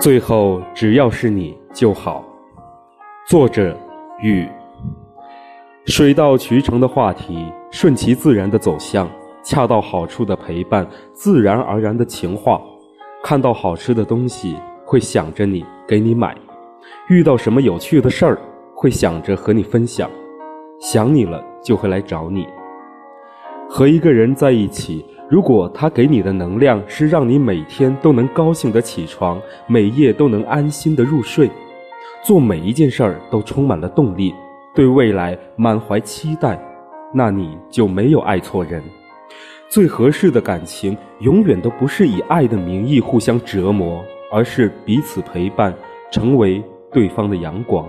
最后只要是你就好。作者：雨。水到渠成的话题，顺其自然的走向，恰到好处的陪伴，自然而然的情话。看到好吃的东西，会想着你，给你买；遇到什么有趣的事儿，会想着和你分享。想你了，就会来找你。和一个人在一起。如果他给你的能量是让你每天都能高兴的起床，每夜都能安心的入睡，做每一件事儿都充满了动力，对未来满怀期待，那你就没有爱错人。最合适的感情永远都不是以爱的名义互相折磨，而是彼此陪伴，成为对方的阳光。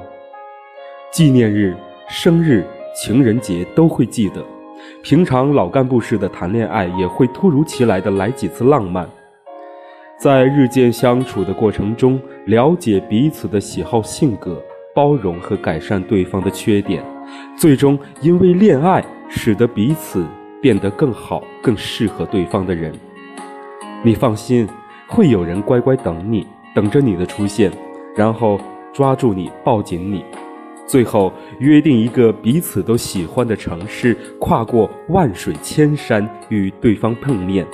纪念日、生日、情人节都会记得。平常老干部似的谈恋爱，也会突如其来的来几次浪漫。在日渐相处的过程中，了解彼此的喜好、性格，包容和改善对方的缺点，最终因为恋爱，使得彼此变得更好、更适合对方的人。你放心，会有人乖乖等你，等着你的出现，然后抓住你，抱紧你。最后约定一个彼此都喜欢的城市，跨过万水千山与对方碰面，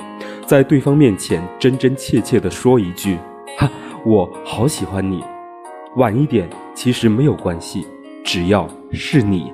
在对方面前真真切切地说一句：“哈，我好喜欢你。”晚一点其实没有关系，只要是你。